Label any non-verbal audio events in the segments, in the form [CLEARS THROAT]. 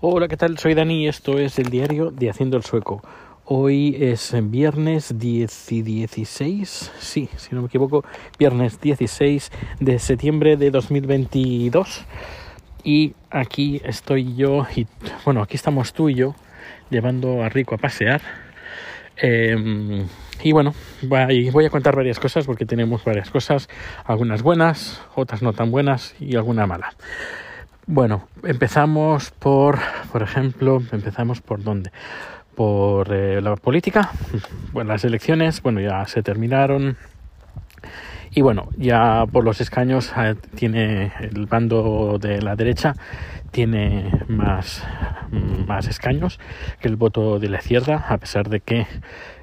Hola, ¿qué tal? Soy Dani y esto es el diario de Haciendo el Sueco. Hoy es viernes 10 y 16, sí, si no me equivoco, viernes 16 de septiembre de 2022. Y aquí estoy yo, y bueno, aquí estamos tú y yo, llevando a Rico a pasear. Eh, y bueno, voy a contar varias cosas porque tenemos varias cosas, algunas buenas, otras no tan buenas y alguna mala. Bueno, empezamos por, por ejemplo, empezamos por dónde? Por eh, la política. Bueno, las elecciones, bueno, ya se terminaron. Y bueno, ya por los escaños eh, tiene el bando de la derecha tiene más, más escaños que el voto de la izquierda, a pesar de que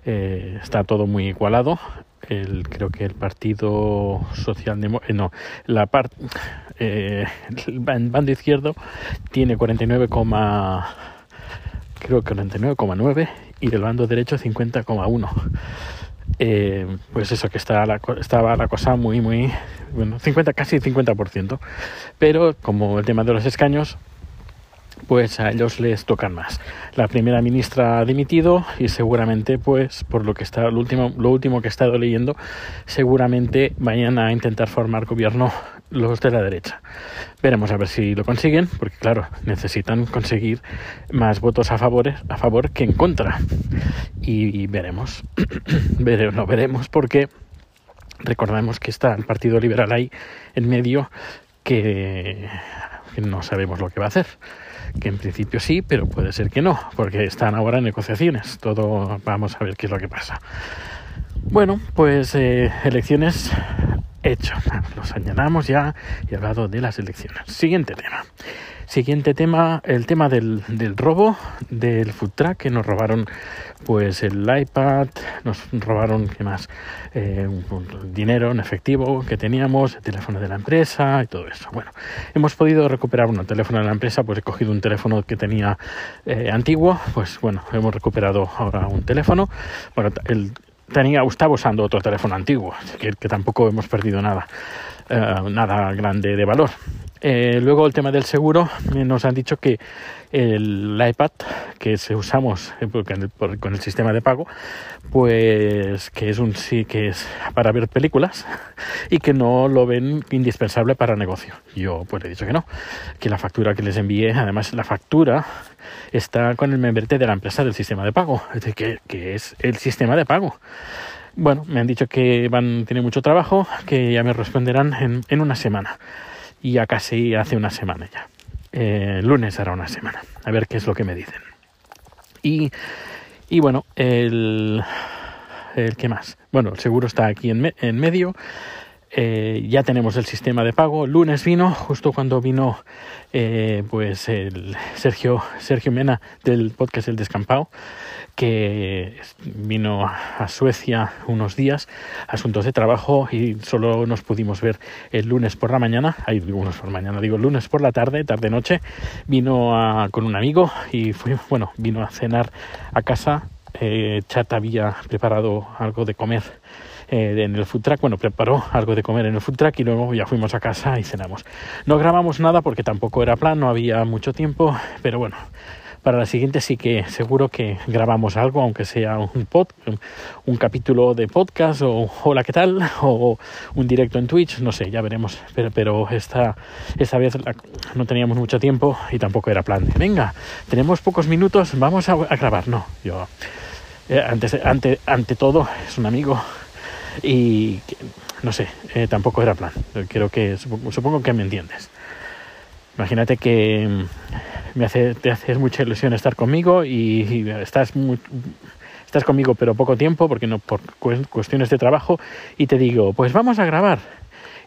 eh, está todo muy igualado. El, creo que el Partido Social eh, no, la parte eh, el bando izquierdo tiene 49, creo que 49,9 y el bando derecho 50,1. Eh, pues eso que está la, estaba la cosa muy muy bueno 50 casi 50% pero como el tema de los escaños pues a ellos les tocan más. La primera ministra ha dimitido y seguramente, pues, por lo que está lo último, lo último que he estado leyendo, seguramente vayan a intentar formar gobierno los de la derecha. Veremos a ver si lo consiguen, porque claro, necesitan conseguir más votos a favor, a favor que en contra. Y, veremos, [CLEARS THROAT] veremos, no veremos porque recordemos que está el Partido Liberal ahí en medio que no sabemos lo que va a hacer que en principio sí, pero puede ser que no, porque están ahora en negociaciones. Todo vamos a ver qué es lo que pasa. Bueno, pues eh, elecciones hecho. Los añadamos ya y hablado de las elecciones. Siguiente tema. Siguiente tema, el tema del, del robo del food truck que nos robaron pues el iPad, nos robaron qué más, eh, dinero en efectivo que teníamos, el teléfono de la empresa y todo eso. Bueno, hemos podido recuperar un teléfono de la empresa, pues he cogido un teléfono que tenía eh, antiguo, pues bueno, hemos recuperado ahora un teléfono. Bueno, el tenía, estaba usando otro teléfono antiguo, que, que tampoco hemos perdido nada, eh, nada grande de valor. Eh, luego el tema del seguro, nos han dicho que el iPad que se usamos eh, con el sistema de pago, pues que es un sí que es para ver películas y que no lo ven indispensable para negocio. Yo pues he dicho que no, que la factura que les envié, además la factura está con el membrete de la empresa del sistema de pago, que, que es el sistema de pago. Bueno, me han dicho que van, tiene mucho trabajo, que ya me responderán en, en una semana y ya casi hace una semana ya. Eh, lunes hará una semana. A ver qué es lo que me dicen. Y, y bueno, el, el que más. Bueno, el seguro está aquí en, en medio. Eh, ya tenemos el sistema de pago. lunes vino, justo cuando vino eh, pues el Sergio, Sergio Mena del podcast El Descampado, que vino a Suecia unos días, asuntos de trabajo y solo nos pudimos ver el lunes por la mañana, hay algunos por mañana, digo lunes por la tarde, tarde noche, vino con un amigo y fue, bueno, vino a cenar a casa. Eh, Chat había preparado algo de comer eh, en el food truck. Bueno, preparó algo de comer en el food truck y luego ya fuimos a casa y cenamos. No grabamos nada porque tampoco era plan, no había mucho tiempo, pero bueno, para la siguiente sí que seguro que grabamos algo, aunque sea un pod, un, capítulo de podcast o hola, ¿qué tal? [LAUGHS] O un directo en Twitch, no sé, ya veremos. Pero, pero esta, esta vez no teníamos mucho tiempo y tampoco era plan venga, tenemos pocos minutos, vamos a, grabar. No, yo, eh, antes, ante, ante todo, es un amigo y no sé, eh, tampoco era plan. Creo que supongo que me entiendes. Imagínate que mm, me hace, te hace mucha ilusión estar conmigo y, estás estás conmigo pero poco tiempo porque no por cuestiones de trabajo y te digo pues vamos a grabar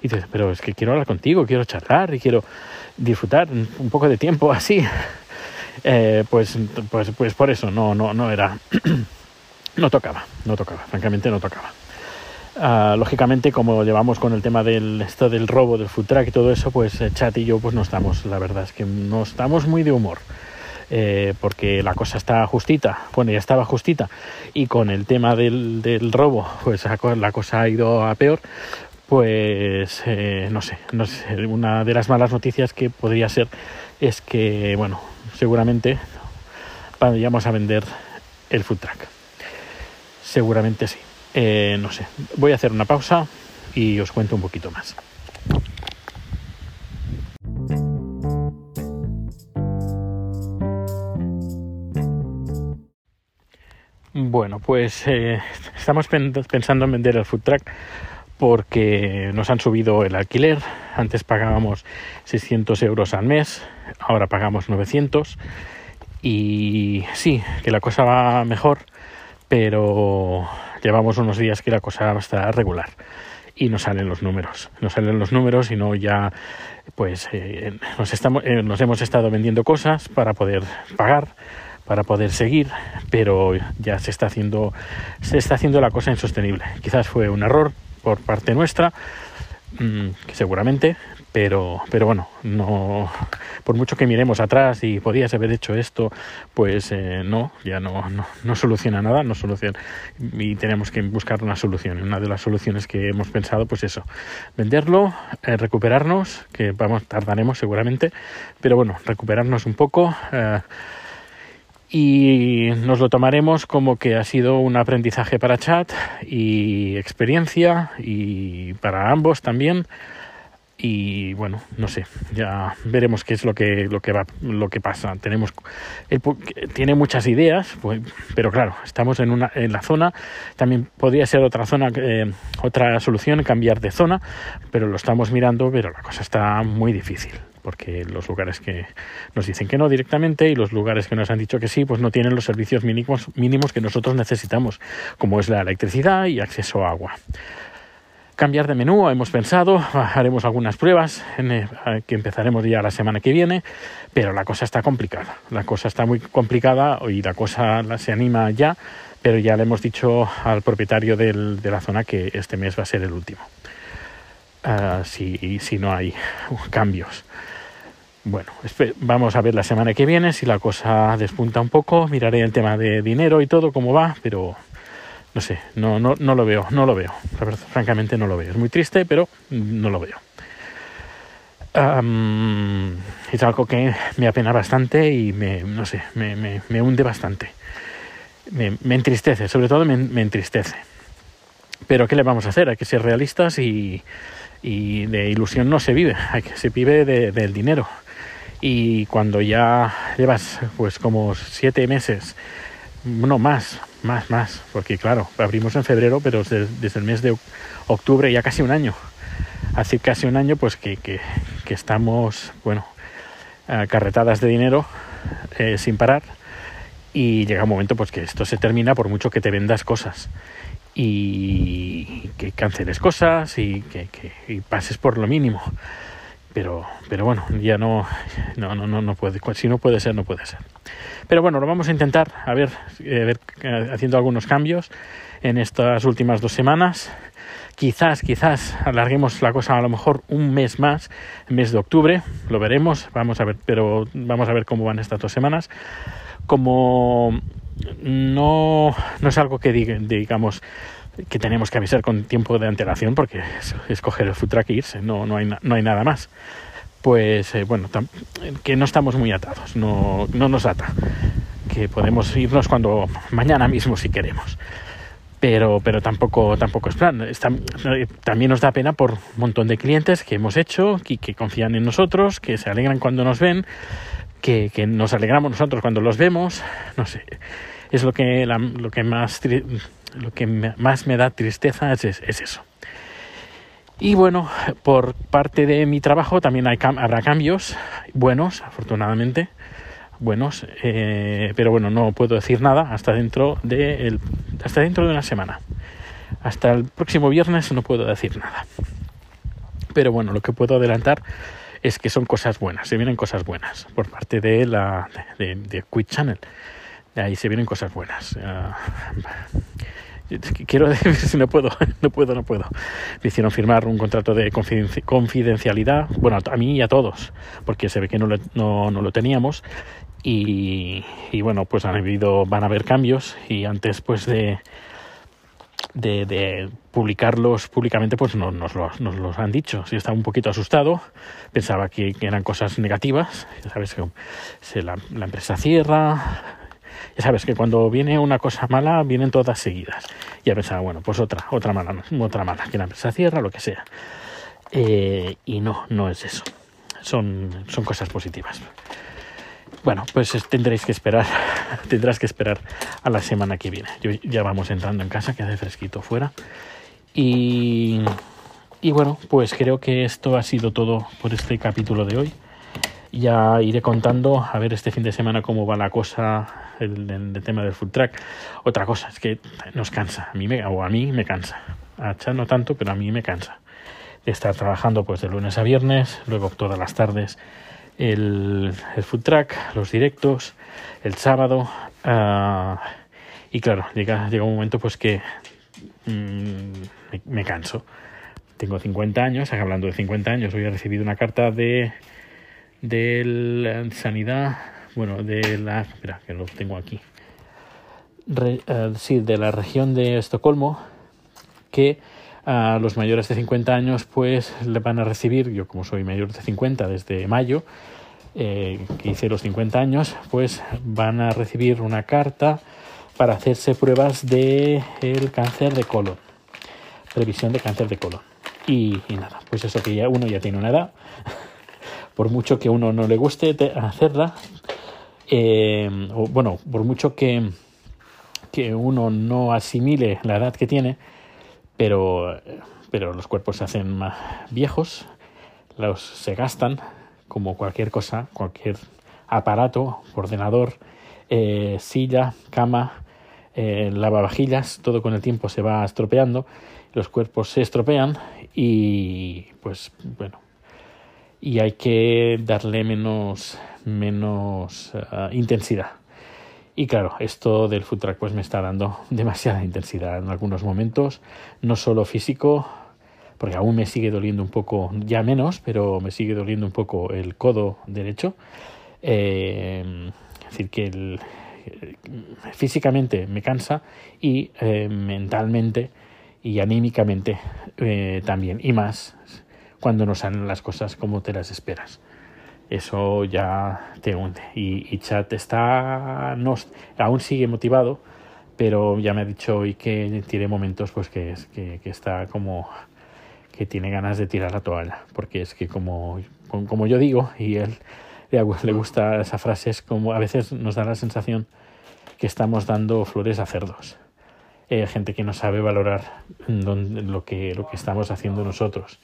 y dices pero es que quiero hablar contigo quiero charlar y quiero disfrutar un poco de tiempo así [LAUGHS] eh, pues pues pues por eso no no no era [CLEARS THROAT] no tocaba no tocaba francamente no tocaba Uh, lógicamente, como llevamos con el tema del esto del robo del food truck y todo eso, pues eh, Chat y yo pues no estamos, la verdad es que no estamos muy de humor. Eh, porque la cosa está justita, bueno, ya estaba justita, y con el tema del, del robo, pues la cosa ha ido a peor, pues eh, no sé, no sé, una de las malas noticias que podría ser es que, bueno, seguramente vayamos a vender el food truck. Seguramente sí. Eh, no sé, voy a hacer una pausa y os cuento un poquito más. Bueno, pues eh, estamos pensando en vender el food truck porque nos han subido el alquiler. Antes pagábamos 600 euros al mes, ahora pagamos 900. Y sí, que la cosa va mejor, pero llevamos unos días que la cosa estar regular y nos salen los números. Nos salen los números y no ya, pues eh, eh, nos hemos estado vendiendo cosas para poder pagar para poder seguir, pero ya se está haciendo se está haciendo la cosa insostenible. Quizás fue un error por parte nuestra, mm, seguramente, pero pero bueno, no por mucho que miremos atrás y podías haber hecho esto, pues eh, no, ya no, no, soluciona nada, no soluciona y tenemos que buscar una solución. Una de las soluciones que hemos pensado, pues eso, venderlo, eh, recuperarnos, que vamos tardaremos seguramente, pero bueno, recuperarnos un poco. Eh, y nos lo tomaremos como que ha sido un aprendizaje para chat y experiencia y para ambos también y bueno no sé ya veremos qué es lo que lo que va lo que pasa tenemos tiene muchas ideas pues, pero claro estamos en una en la zona también podría ser otra zona eh, otra solución cambiar de zona pero lo estamos mirando pero la cosa está muy difícil porque los lugares que nos dicen que no directamente y los lugares que nos han dicho que sí, pues no tienen los servicios mínimos, mínimos que nosotros necesitamos, como es la electricidad y acceso a agua. Cambiar de menú, hemos pensado, haremos algunas pruebas eh, que empezaremos ya la semana que viene, pero la cosa está complicada. La cosa está muy complicada y la cosa se anima ya, pero ya le hemos dicho al propietario de la zona que este mes va a ser el último. Ah, si, si no hay cambios. Bueno, vamos a ver la semana que viene si la cosa despunta un poco. Miraré el tema de dinero y todo, cómo va, pero no sé, no, no, no lo veo, no lo veo. francamente no lo veo. Es muy triste, pero no lo veo. es algo que me apena bastante y me, no sé, me, me, hunde bastante. Me, entristece, sobre todo me, entristece. Pero ¿qué le vamos a hacer? Hay que ser realistas y, y de ilusión no se vive, hay que se vive del dinero y cuando ya llevas pues como siete meses, no más, más, más, porque claro, abrimos en febrero, pero desde, el mes de octubre ya casi un año. Hace casi un año pues que, que, estamos, bueno, carretadas de dinero eh, sin parar y llega un momento pues que esto se termina por mucho que te vendas cosas y que canceles cosas y que, que pases por lo mínimo pero pero bueno ya no no no no puede si no puede ser no puede ser. Pero bueno lo vamos a intentar a ver, eh, eh, haciendo algunos cambios en estas últimas dos semanas. Quizás quizás alarguemos la cosa a lo mejor un mes más mes de octubre lo veremos vamos a ver pero vamos a ver cómo van estas dos semanas. Como no no es algo que digamos que tenemos que avisar con tiempo de antelación porque es, coger el food truck e irse, no, no, hay, no hay nada más. Pues eh, bueno, que no estamos muy atados, no, no nos ata, que podemos irnos cuando mañana mismo si queremos. Pero, pero tampoco, tampoco es plan. también nos da pena por un montón de clientes que hemos hecho y que confían en nosotros, que se alegran cuando nos ven, que, que nos alegramos nosotros cuando los vemos. No sé, es lo que, lo que más lo que más me da tristeza es, eso. Y bueno, por parte de mi trabajo también hay, habrá cambios buenos, afortunadamente, buenos, eh, pero bueno, no puedo decir nada hasta dentro de el, hasta dentro de una semana. Hasta el próximo viernes no puedo decir nada. Pero bueno, lo que puedo adelantar es que son cosas buenas, se vienen cosas buenas por parte de la de, de Channel. De ahí se vienen cosas buenas. Ah, quiero [LAUGHS] decir no puedo, [LAUGHS] no puedo, no puedo. Me hicieron firmar un contrato de confidencialidad, bueno, a mí y a todos, porque se ve que no lo, no, no lo teníamos. Y, y, bueno, pues han habido, van a haber cambios y antes pues de de, publicarlos públicamente, pues no, nos, los, nos, los, han dicho. Si estaba un poquito asustado, pensaba que, eran cosas negativas. Sabes que la, la, empresa cierra. Ya sabes que cuando viene una cosa mala, vienen todas seguidas. Ya pensaba, bueno, pues otra, otra mala, otra mala, que la empresa cierra, lo que sea. Eh, y no, no es eso. Son, son cosas positivas. Bueno, pues tendréis que esperar, [LAUGHS] tendrás que esperar a la semana que viene. ya vamos entrando en casa, que hace fresquito fuera. Y, y bueno, pues creo que esto ha sido todo por este capítulo de hoy. Ya iré contando a ver este fin de semana cómo va la cosa el, tema del food track. Otra cosa es que nos cansa, a mí me, o a mí me cansa. A Chad no tanto, pero a mí me cansa. De estar trabajando pues de lunes a viernes, luego todas las tardes el, el food track, los directos, el sábado. Uh, y claro, llega, llega un momento pues que mmm, me, me, canso. Tengo 50 años, hablando de 50 años, hoy he recibido una carta de, de la sanidad, bueno, de la, que lo tengo aquí, Re, uh, sí, de la región de Estocolmo, que a los mayores de 50 años pues le van a recibir, yo como soy mayor de 50 desde mayo, eh, que hice los 50 años, pues van a recibir una carta para hacerse pruebas de el cáncer de colon, previsión de cáncer de colon. Y, y nada, pues eso que ya uno ya tiene una edad, por mucho que uno no le guste hacerla, eh, o, bueno, por mucho que, que uno no asimile la edad que tiene, pero, pero los cuerpos se hacen más viejos, los se gastan como cualquier cosa, cualquier aparato, ordenador, eh, silla, cama, eh, lavavajillas, todo con el tiempo se va estropeando, los cuerpos se estropean y pues bueno, y hay que darle menos, menos uh, intensidad. Y claro, esto del food track pues me está dando [LAUGHS] demasiada intensidad en algunos momentos, no solo físico, porque aún me sigue doliendo un poco, ya menos, pero me sigue doliendo un poco el codo derecho. Eh, es decir, que el, físicamente me cansa y eh, mentalmente y anímicamente eh, también, y más cuando no salen las cosas como te las esperas eso ya te hunde. Y, Chat está, no, aún sigue motivado, pero ya me ha dicho hoy que tiene momentos pues que, que, que está como que tiene ganas de tirar la toalla, porque es que como, como yo digo, y él le gusta esa frase, es como a veces nos da la sensación que estamos dando flores a cerdos. Eh, gente que no sabe valorar lo, que, lo que estamos haciendo nosotros.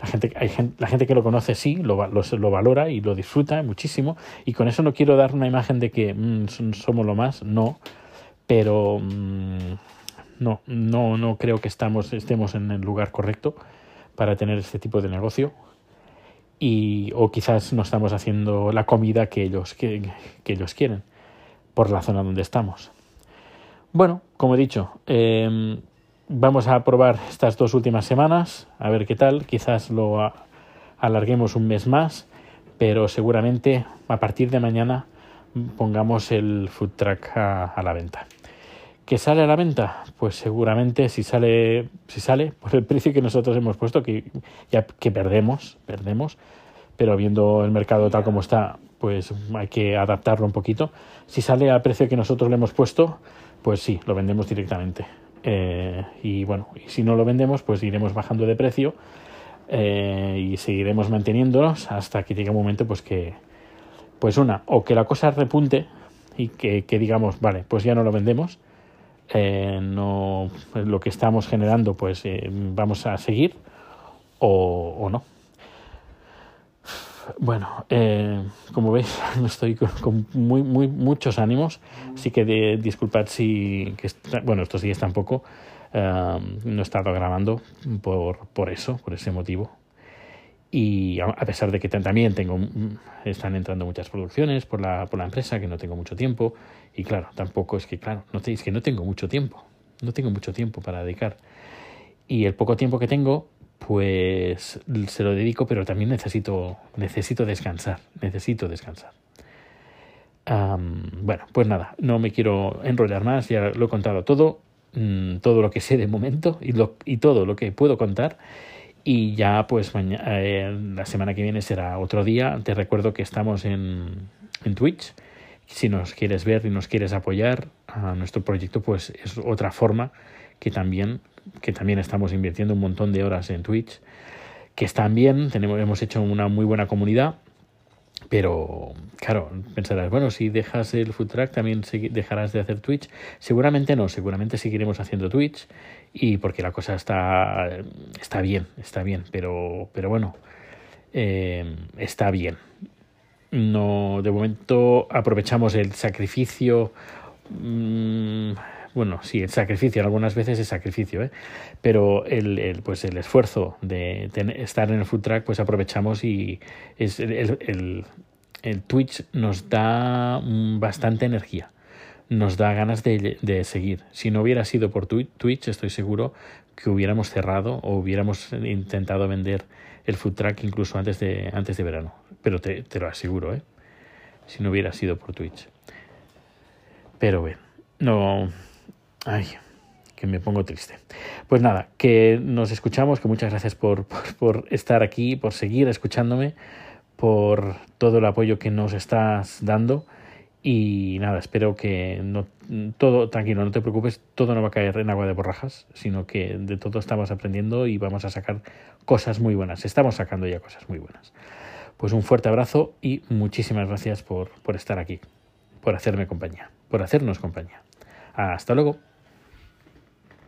La gente, hay gente, la gente que lo conoce sí, lo, lo, lo, valora y lo disfruta muchísimo. Y con eso no quiero dar una imagen de que mmm, somos lo más, no. Pero mmm, no, no, no creo que estamos, estemos en el lugar correcto para tener este tipo de negocio. Y, o quizás no estamos haciendo la comida que ellos, que ellos quieren por la zona donde estamos. Bueno, como he dicho, eh, vamos a probar estas dos últimas semanas, a ver qué tal. Quizás lo alarguemos un mes más, pero seguramente a partir de mañana pongamos el food truck a, la venta. ¿Qué sale a la venta? Pues seguramente si sale, si sale por el precio que nosotros hemos puesto, que ya que perdemos, perdemos, pero viendo el mercado tal como está, pues hay que adaptarlo un poquito. Si sale al precio que nosotros le hemos puesto, pues sí, lo vendemos directamente. Eh, y bueno, y si no lo vendemos, pues iremos bajando de precio eh, y seguiremos manteniéndonos hasta que llegue un momento, pues que, pues una, o que la cosa repunte y que, que digamos, vale, pues ya no lo vendemos, eh, no, lo que estamos generando, pues eh, vamos a seguir o, o no. Bueno, eh, como veis, [LAUGHS] estoy con, muy, muy, muchos ánimos, así que de, disculpad si, que está, bueno, estos días tampoco, uh, no he estado grabando por, por eso, por ese motivo. Y a, pesar de que también tengo, están entrando muchas producciones por la, por la empresa, que no tengo mucho tiempo, y claro, tampoco es que, claro, no es que no tengo mucho tiempo, no tengo mucho tiempo para dedicar. Y el poco tiempo que tengo, pues se lo dedico, pero también necesito, necesito descansar, necesito descansar. Bueno, pues nada, no me quiero enrollar más, ya lo he contado todo. mm, todo lo que sé de momento y, lo, y todo lo que puedo contar. Y ya pues eh, la semana que viene será otro día. Te recuerdo que estamos en, en Twitch. Si nos quieres ver y nos quieres apoyar a nuestro proyecto, pues es otra forma que también, que también estamos invirtiendo un montón de horas en Twitch, que están bien, tenemos, hemos hecho una muy buena comunidad, pero claro, pensarás, bueno, si dejas el food track también dejarás de hacer Twitch. Seguramente no, seguramente seguiremos haciendo Twitch y porque la cosa está, está bien, está bien, pero, pero bueno, eh, está bien. No, de momento aprovechamos el sacrificio. Mmm, bueno, sí, el sacrificio, algunas veces es sacrificio, ¿eh? pero el, el, pues el esfuerzo de estar en el food track, pues aprovechamos y es el, el, Twitch nos da bastante energía, nos da ganas de, de, seguir. Si no hubiera sido por Twitch, estoy seguro que hubiéramos cerrado o hubiéramos intentado vender el food track incluso antes de, antes de verano, pero te, te lo aseguro, ¿eh? si no hubiera sido por Twitch. Pero bueno, no, Ay, que me pongo triste. Pues nada, que nos escuchamos, que muchas gracias por, por, estar aquí, por seguir escuchándome, por todo el apoyo que nos estás dando. Y nada, espero que no todo, tranquilo, no te preocupes, todo no va a caer en agua de borrajas, sino que de todo estamos aprendiendo y vamos a sacar cosas muy buenas. Estamos sacando ya cosas muy buenas. Pues un fuerte abrazo y muchísimas gracias por, por estar aquí, por hacerme compañía, por hacernos compañía. Hasta luego.